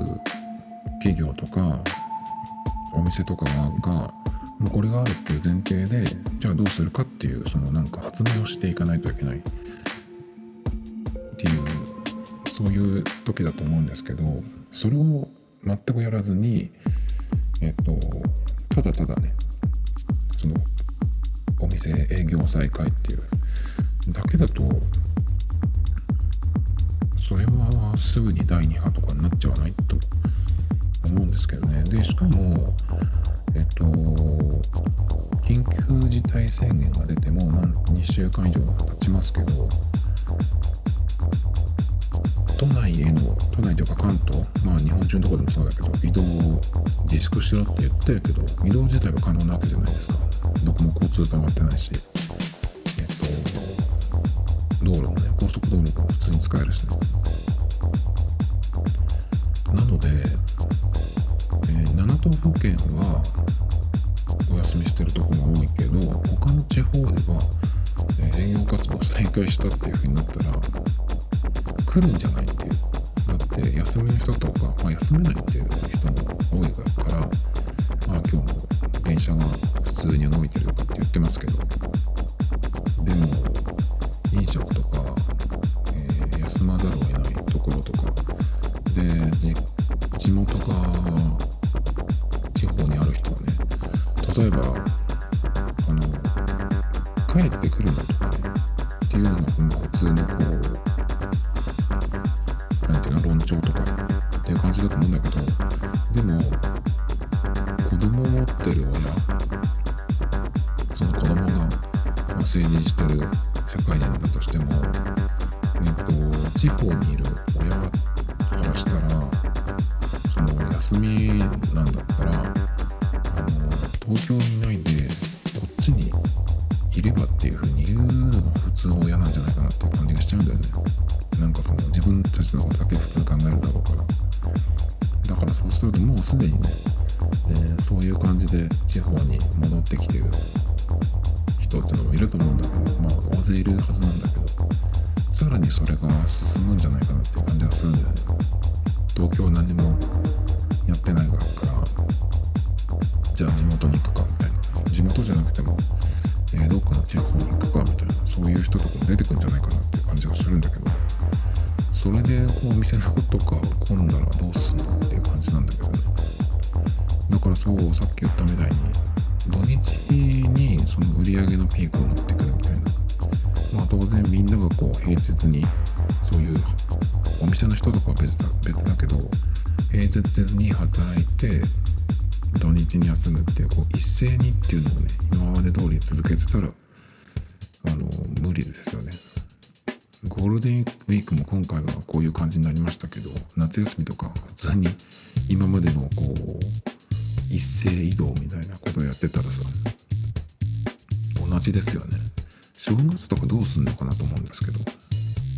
企業とかお店とかがもうこれがあるっていう前提でじゃあどうするかっていうそのなんか発明をしていかないといけない。っていうそういう時だと思うんですけどそれを全くやらずにえっとただただねそのお店営業再開っていうだけだとそれはすぐに第2波とかになっちゃわないと思うんですけどね。でしかもえっと緊急事態宣言が出ても2週間以上経ちますけど都内への都内というか関東まあ日本中のところでもそうだけど移動を自粛しろって言ってるけど移動自体は可能なわけじゃないですか。どこも交通止まってないしえっと道路もね高速道路も普通に使えるしね。なので、えー、7都府県はお休みしてるとこも多いけど他の地方では、えー、営業活動再開したっていう風になったら来るんじゃないっていう。だって休みの人とか、まあ、休めないっていう人も多いから、まあ、今日も電車が普通に動いてるとかって言ってますけど。でも飲食とか、帰ってくるの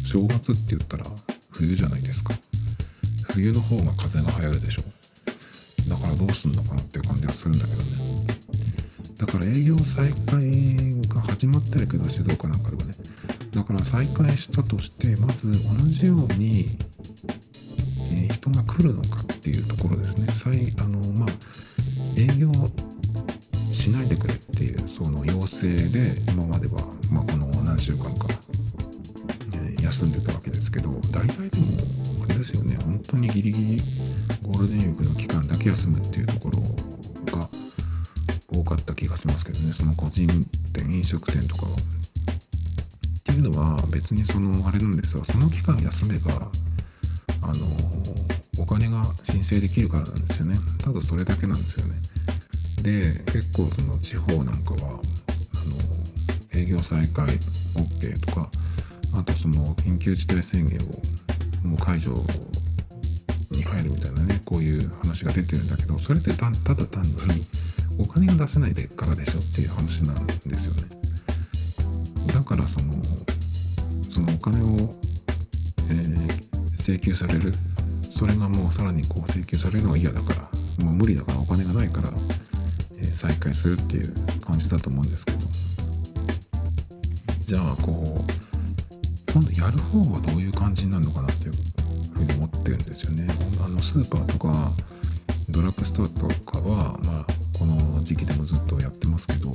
正月って言ったら冬じゃないですか。冬の方が風が流行るでしょ。だからどうすんのかなっていう感じがするんだけどね。だから営業再開が始まってるけど静岡なんかではね。だから再開したとしてまず同じように、えー、人が来るのかっていうところですね。再あのまあ営業しないでくれっていうその要請で今までは、まあ、この何週間か、休んでたわけですけど大体でもあれですよね本当にギリギリゴールデンウィークの期間だけ休むっていうところが多かった気がしますけどねその個人店飲食店とか。は。っていうのは別にそのあれなんですよ。その期間休めばあのお金が申請できるからなんですよね。ただそれだけなんですよね。で結構その地方なんかはあの営業再開 OK とかあとその緊急事態宣言をもう解除に入るみたいなねこういう話が出てるんだけどそれってただ単にお金が出せないでからでしょっていう話なんですよね。だからそのそのお金を、えー、請求される。それがもうさらにこう請求されるのが嫌だから。もう無理だからお金がないから、えー、再開するっていう感じだと思うんですけど。じゃあこう今度やる方はどういう感じになるのかなっていうふうに思ってるんですよね。あのスーパーとかドラッグストアとかは、まあ、この時期でもずっとやってますけど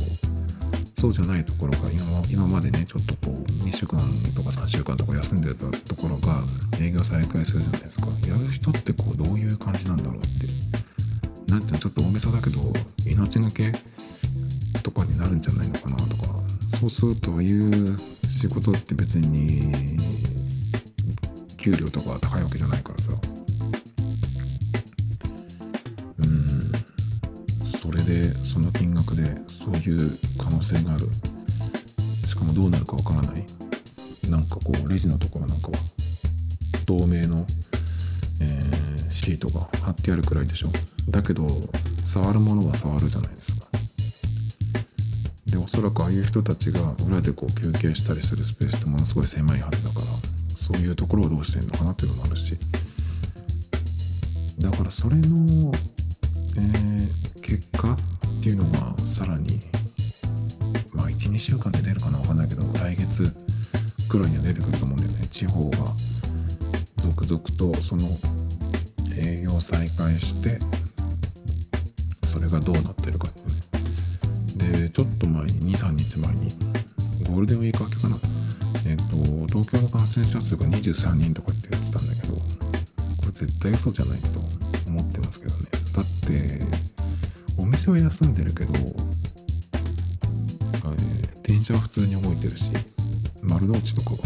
そうじゃないところが今今までねちょっとこう2週間とか3週間とか休んでたところが営業再開するじゃないですかやる人ってこうどういう感じなんだろうってなんていうのちょっと大げさだけど命がけとかになるんじゃないのかなとかそうするとああいう仕事って別に給料とか高いわけじゃないからさ。うん。それでその金額でそういう可能性がある。しかもどうなるかわからない。なんかこうレジのところなんかは透明の、えー、シートが貼ってあるくらいでしょ。だけど触るものは触るじゃないですか。でおそらくああいう人たちが裏でこう休憩したりするスペースってものすごい狭いはずだからそういうところをどうしてるのかなっていうのもあるし。だからそれの、えー、結果っていうのがさらにまあ12週間で出るかな分かんないけど来月くらいには出てくると思うんだよね。地方が続々とその営業再開してそれがどうなってるかってねでちょっと前に23日前にゴールデンウィーク明けかな。えっ、ー、と東京の感染者数が23人とかってやってたんだけどこれ絶対嘘じゃないと思ってますけどね。だってお店は休んでるけど、えー、電車は普通に動いてるし丸の内とかは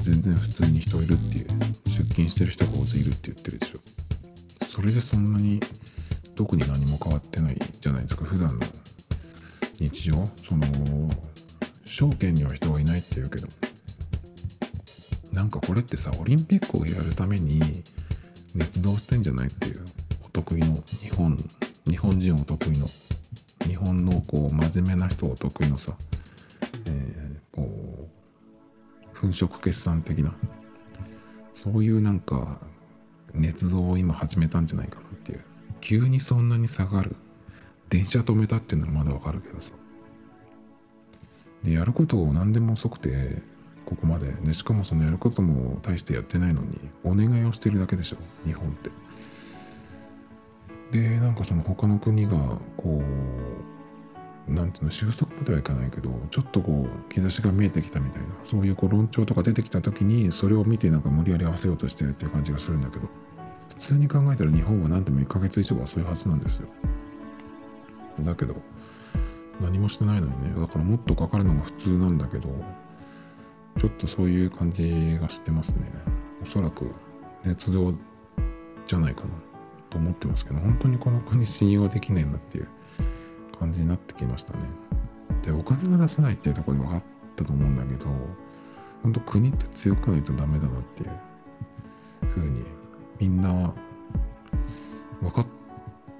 全然普通に人いるっていう出勤してる人が大勢いるって言ってるでしょ。それでそんなに特に何も変わってないじゃないですか。普段の日常その証券には人がいないって言うけどなんかこれってさオリンピックをやるために熱動してんじゃないっていうお得意の日本日本人お得意の日本のこう真面目な人お得意のさ、えー、こう粉飾決算的なそういうなんか捏造を今始めたんじゃないかなっていう。急にそんなに下がる電車止めたっていうのはまだわかるけどさ。でやることを何でも遅くてここまで。でしかもそのやることも大してやってないのにお願いをしてるだけでしょ日本って。でなんかその他の国がこうなんていうの収束まではいかないけどちょっとこう兆しが見えてきたみたいなそういうこう論調とか出てきた時にそれを見てなんか無理やり合わせようとしてるっていう感じがするんだけど普通に考えたら日本は何でも1ヶ月以上はそういうはずなんですよ。だけど何もしてないのにね。だからもっとかかるのが普通なんだけどちょっとそういう感じがしてますね。おそらく捏造じゃないかな。と思ってますけど本当にこの国信用できないなっていう感じになってきましたね。でお金が出せないっていうところで分かったと思うんだけど本当国って強くないとダメだなっていうふうにみんな分かって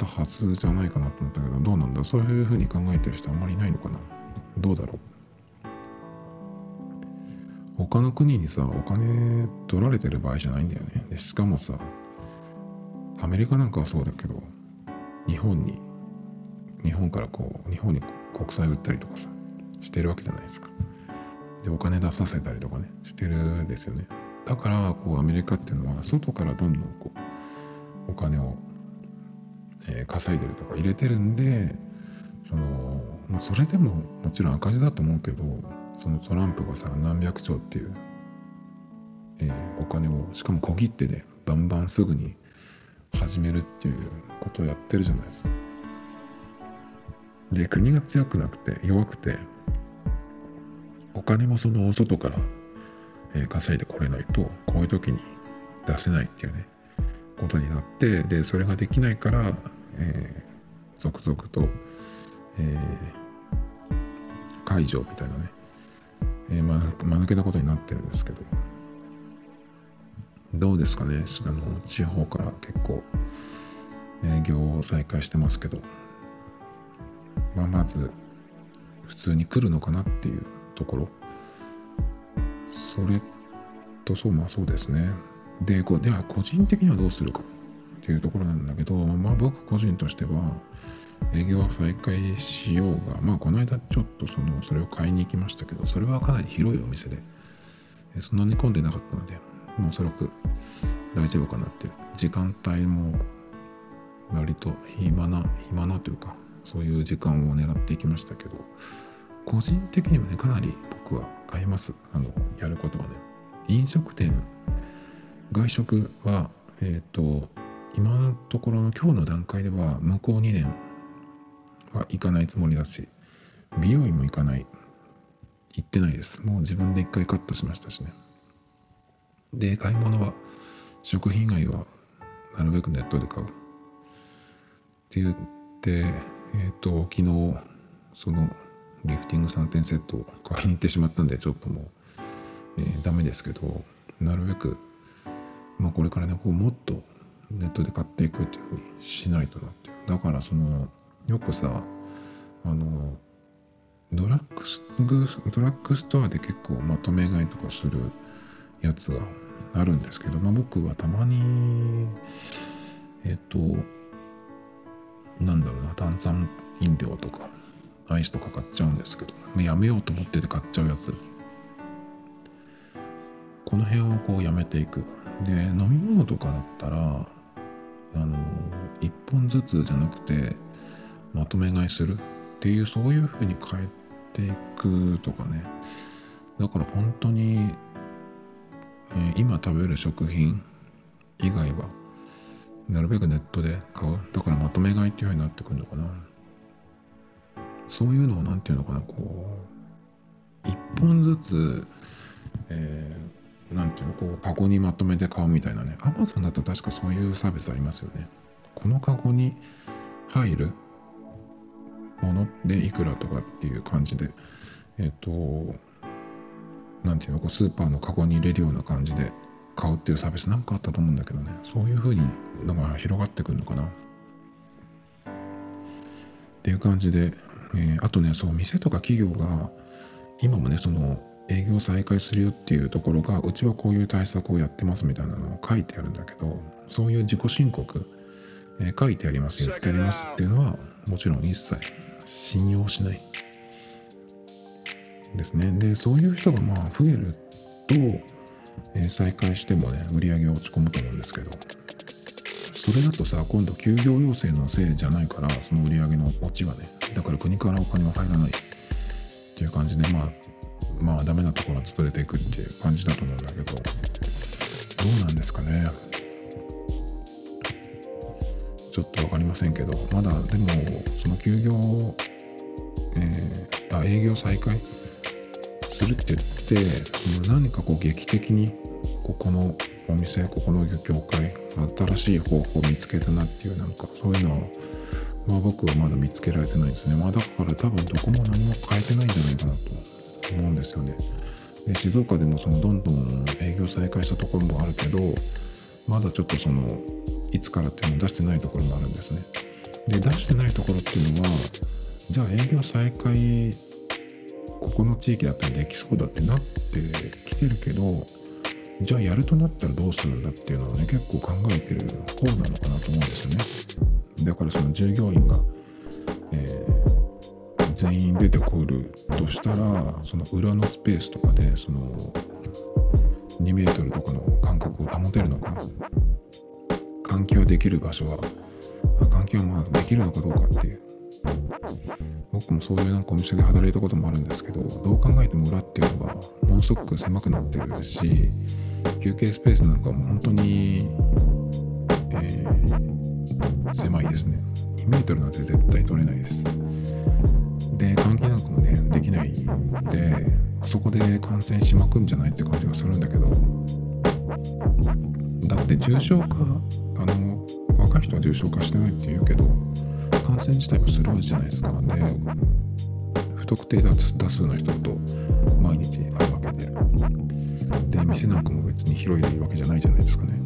ったはずじゃないかなと思ったけどどうなんだそういうふうに考えてる人あんまりいないのかな？どうだろう？他の国にさお金取られてる場合じゃないんだよね。でしかもさアメリカなんかはそうだけど日本に日本からこう日本に国債売ったりとかさしてるわけじゃないですか。でお金出させたりとかねしてるですよね。だからこうアメリカっていうのは外からどんどんこうお金をえー、稼いでるとか入れてるんでその、まあ、それでももちろん赤字だと思うけどそのトランプがさ何百兆っていう、えー、お金をしかも小切手でバンバンすぐに始めるっていうことをやってるじゃないですか。で国が強くなくて弱くてお金もその外から、えー、稼いでこれないとこういう時に出せないっていうねことになってでそれができないから、えー、続々と、えー、解除みたいなね、えー、ま、間抜けなことになってるんですけどどうですかねあの地方から結構営業を再開してますけど、まあ、まず普通に来るのかなっていうところそれとそうまあそうですね。でこうでは個人的にはどうするかっていうところなんだけどまあ僕個人としては営業は再開しようがまあこの間ちょっとそのそれを買いに行きましたけどそれはかなり広いお店でそんなに混んでなかったのでまあおそらく大丈夫かなっていう。時間帯も割と暇な暇なというかそういう時間を狙っていきましたけど個人的にはねかなり僕は買います。あのやることはね。飲食店外食はえっ、ー、と今のところの今日の段階では向こう2年は行かないつもりだし美容院も行かない。行ってないです。もう自分で一回カットしましたしね。で買い物は食品以外はなるべくネットで買う。って言ってえっ、ー、と昨日そのリフティング3点セットを買いに行ってしまったんでちょっともう、えー、ダメですけどなるべくまあこれからねこうもっとネットで買っていくっていうふうにしないとなっていう。だからそのよくさあのドラッグスドラッグストアで結構まとめ買いとかするやつがあるんですけど、まあ、僕はたまにえっ、となんだろうな炭酸飲料とかアイスとか買っちゃうんですけど、まあ、やめようと思ってて買っちゃうやつ。この辺をこうやめていく。で飲み物とかだったらあの1本ずつじゃなくてまとめ買いするっていうそういうふうに変えていくとかね。だから本当に、えー、今食べる食品以外はなるべくネットで買う。だからまとめ買いっていうふうになってくるのかな。そういうのを何て言うのかなこう一本ずつ、えー、なんていうのこうカゴにまとめて買うみたいなね。アマゾンだと確かそういうサービスありますよね。このカゴに入るものでいくらとかっていう感じでえっ、ー、となんていうのこうスーパーのカゴに入れるような感じで買うっていうサービスなんかあったと思うんだけどね。そういうふうにのが広がってくるのかな。っていう感じで、えー、あとねそう店とか企業が今もねその営業再開するよっていうところがうちはこういう対策をやってますみたいなのを書いてあるんだけどそういう自己申告、えー、書いてあります言ってありますっていうのはもちろん一切信用しない。ですね。でそういう人がまあ増えるとえ再開してもね売り上げ落ち込むと思うんですけどそれだとさ今度休業要請のせいじゃないからその売り上げの落ちはねだから国からお金は入らないっていう感じでまあまあダメなところは潰れていくっていう感じだと思うんだけどどうなんですかね。ちょっと分かりませんけどまだでもその休業、えー、あ営業再開？するって言ってその何かこう劇的にここのお店ここの業界新しい方法を見つけたなっていうなんかそういうのは、まあ、僕はまだ見つけられてないですね。まあだから多分どこも何も変えてないんじゃないかなと。思うんですよね。で静岡でもそのどんどん営業再開したところもあるけどまだちょっとそのいつからっていうのを出してないところもあるんですね。で出してないところっていうのはじゃあ営業再開ここの地域だったらできそうだってなってきてるけどじゃあやるとなったらどうするんだっていうのをね結構考えてる方なのかなと思うんですよね。だからその従業員が、全員出てくるとしたらその裏のスペースとかでその2メートルとかの間隔を保てるのか換気はできる場所は換気はまあできるのかどうかっていう。僕もそういうなんかお店で働いたこともあるんですけどどう考えても裏っていうのはものすごく狭くなってるし休憩スペースなんかも本当に、えー、狭いですね。2メートルなんて絶対取れないです。で換気なんかもねできないんでそこで感染しまくんじゃないって感じがするんだけど。だって重症化あの若い人は重症化してないって言うけど感染自体はするじゃないですか。で、2特定多数の人と毎日会うわけで。で店なんかも別に広いわけじゃないじゃないですかね。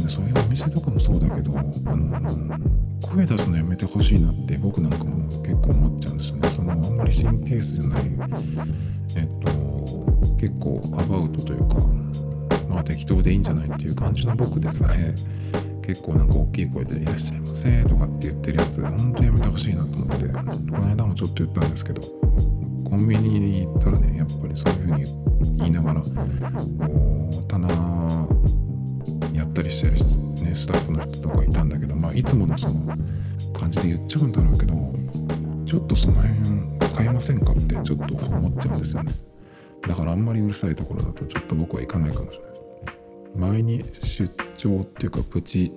ねそういうお店とかもそうだけどあの声出すのやめてほしいなって僕なんかも結構思っちゃうんですよね。そのあんまり神経質じゃないえっと結構アバウトというかまあ適当でいいんじゃないっていう感じの僕でさえ結構なんか大きい声で「いらっしゃいませ」とかって言ってるやつほんとやめてほしいなと思ってこの間もちょっと言ったんですけどコンビニに行ったらねやっぱりそういう風に言いながらこう棚ったりしてる人、ね、スタッフの人とかいたんだけどまあいつものその感じで言っちゃうんだろうけどちょっとその辺変えませんかってちょっと思っちゃうんですよね。だからあんまりうるさいところだとちょっと僕は行かないかもしれないです。前に出張っていうかプチ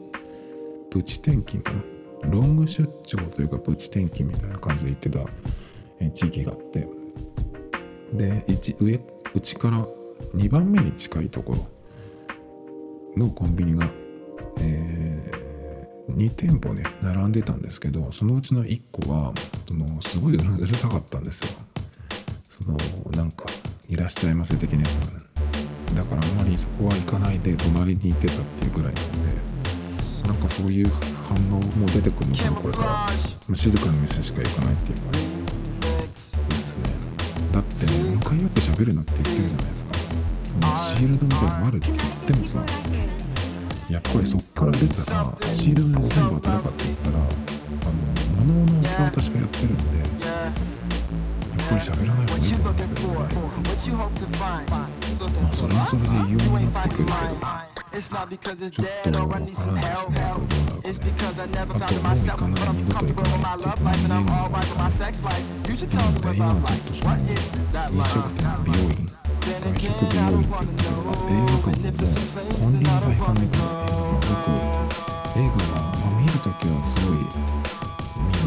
プチ転勤かな。ロング出張というかプチ転勤みたいな感じで行ってた地域があって。で上うちから2番目に近いところのコンビニが、えー、2店舗ね並んでたんですけどそのうちの1個はそのすごいうるさかったんですよ。そのなんかいらっしゃいませ的なやつがね。だからあんまりそこは行かないで隣にいてたっていうぐらいなんでなんかそういう反応も出てくるのかなこれから。静かな店しか行かないっていう感じですね。だってね向かい合って喋るなって言ってるじゃないですか。そのシールドみたいなのあるって言ってもさやっぱりそっから出たらシールドに全部当たるかって言ったらあの物の受け渡しがやってるんでやっぱり喋らない方がいいと思うんだけど。ねまあそれはそれで異様になってくるけどちょっとわからないですねこれ。どうなるかなあともう行かない二度と行かないっていうか2年後なのかななので今はちょっとその飲食店美容院外食美容院っていうところが映画館でも本人が行かないからね僕映画は、まあ、見るときはすごい見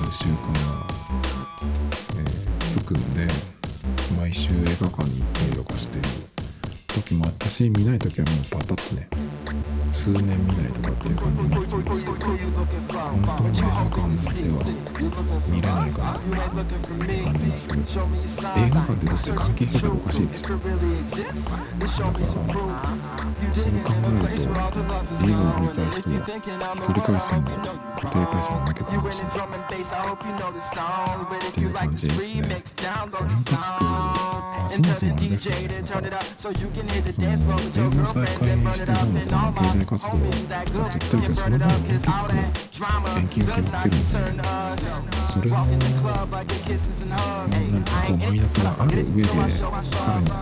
る習慣が、えー、つくんで毎週映画館に。行ったりとかしてる時もあったし見ない時はもうパタッとね数年見ないとかっていう感じになっちゃうんですけど本当に映画館では見れないかなって感じがする映画館でだって換気してたらおかしいでしょだからそう考えると映画を見たい人はひっくり返すのも固定回線がなきゃダメですね。っていう感じですねオリンピックそもそもあれですよねだからその営業再開してどうのこうの経済活動をやってるけどその分オリンピックの延期が決まってるんでそれもなんかこうマイナスがある上でさ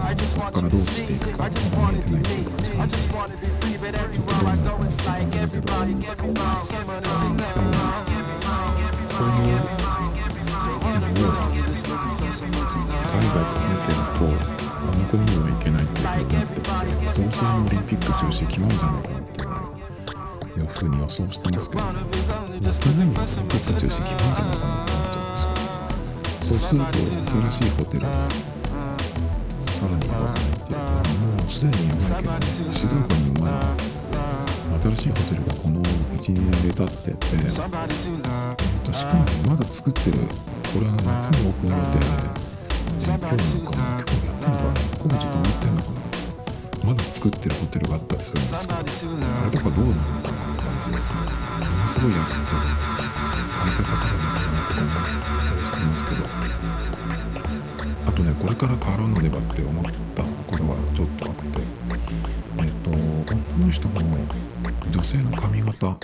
らにそこからどうしていくかまだ見えてないっていうかですねちょっとどうなるかなって感じだけどそういうのを海外から見てるとあの国にはいけないっていうふうになってきて早々にオリンピック中止決まるんじゃないかなっていうふうに予想してますけど。やすぐにオリンピック中止決まるんじゃなかなって思っちゃうんですよ。そうすると新しいホテルさらにやばくないっていうかもうすでにやばい。けどね静岡にもまだ新しいホテルがこの12年で建ってて、えっと、しかもまだ作ってる。これは夏にオープン予定で今日なんかも今日やってんのかな工事どうなってんのかな。まだ作ってるホテルがあったりするんですけどあれとかどうなのかなって感じですものすごい安く空いた方がいいのかなって思ったりしてますけど。あとねこれから変わらんのではって思ったことがちょっとあってえっと女の人も女性の髪型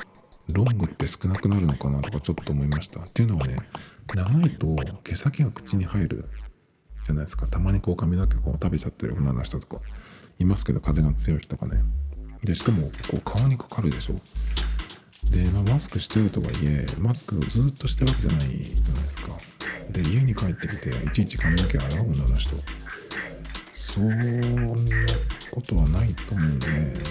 ロングって少なくなるのかなとかちょっと思いました。っていうのはね長いと毛先が口に入るじゃないですか。たまにこう髪の毛こう食べちゃってる女の人とか。いますけど風が強い人とかね。でしかもこう顔にかかるでしょ。で、まあ、マスクしてるとはいえマスクをずっとしてるわけじゃないじゃないですか。で家に帰ってきていちいち髪の毛洗う女の人。そんなことはないと思うんで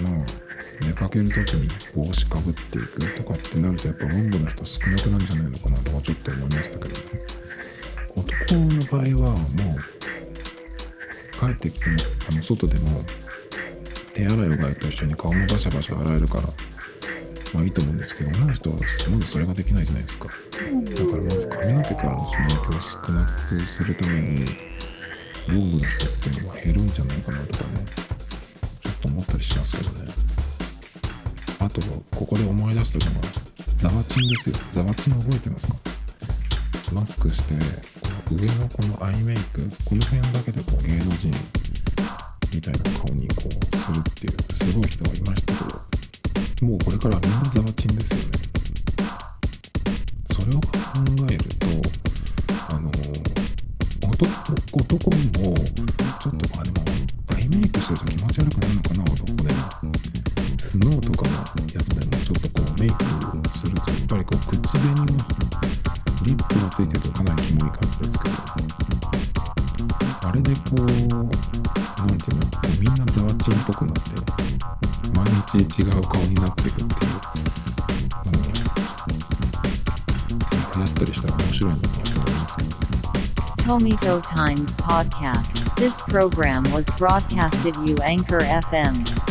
まあ出かける時に帽子かぶっていくとかってなるとやっぱロングの人少なくなるんじゃないのかなとかちょっと思いましたけどね。男の場合はもう帰ってきてもあの外でも手洗いうがいと一緒に顔もバシャバシャ洗えるからまあいいと思うんですけど女の人はまずそれができないじゃないですか。だからまず髪の毛からの刺激を少なくするためにロングの人っていうのは減るんじゃないかなとかねちょっと思ったりしますけどね。あとここで思い出したのがザワチンですよ。ザワチン覚えてますか？マスクして上のこのアイメイクこの辺だけでこう芸能人みたいな顔にこうするっていうすごい人がいましたけどもうこれからみんなザワチンですよね。それを考えるとあの男男もちょっとあでもアイメイクしてると気持ち悪くなるのかな男でスノーとかのやつでもちょっとこうメイクするとやっぱりこう口紅がリップがついてるとあれでこうなんていうのみんなザワチンっぽくなって毎日違う顔になっていくっていうのをやったりしたら面白いのかなと思いますけど Tomito Times Podcast. This program was broadcasted you Anchor FM.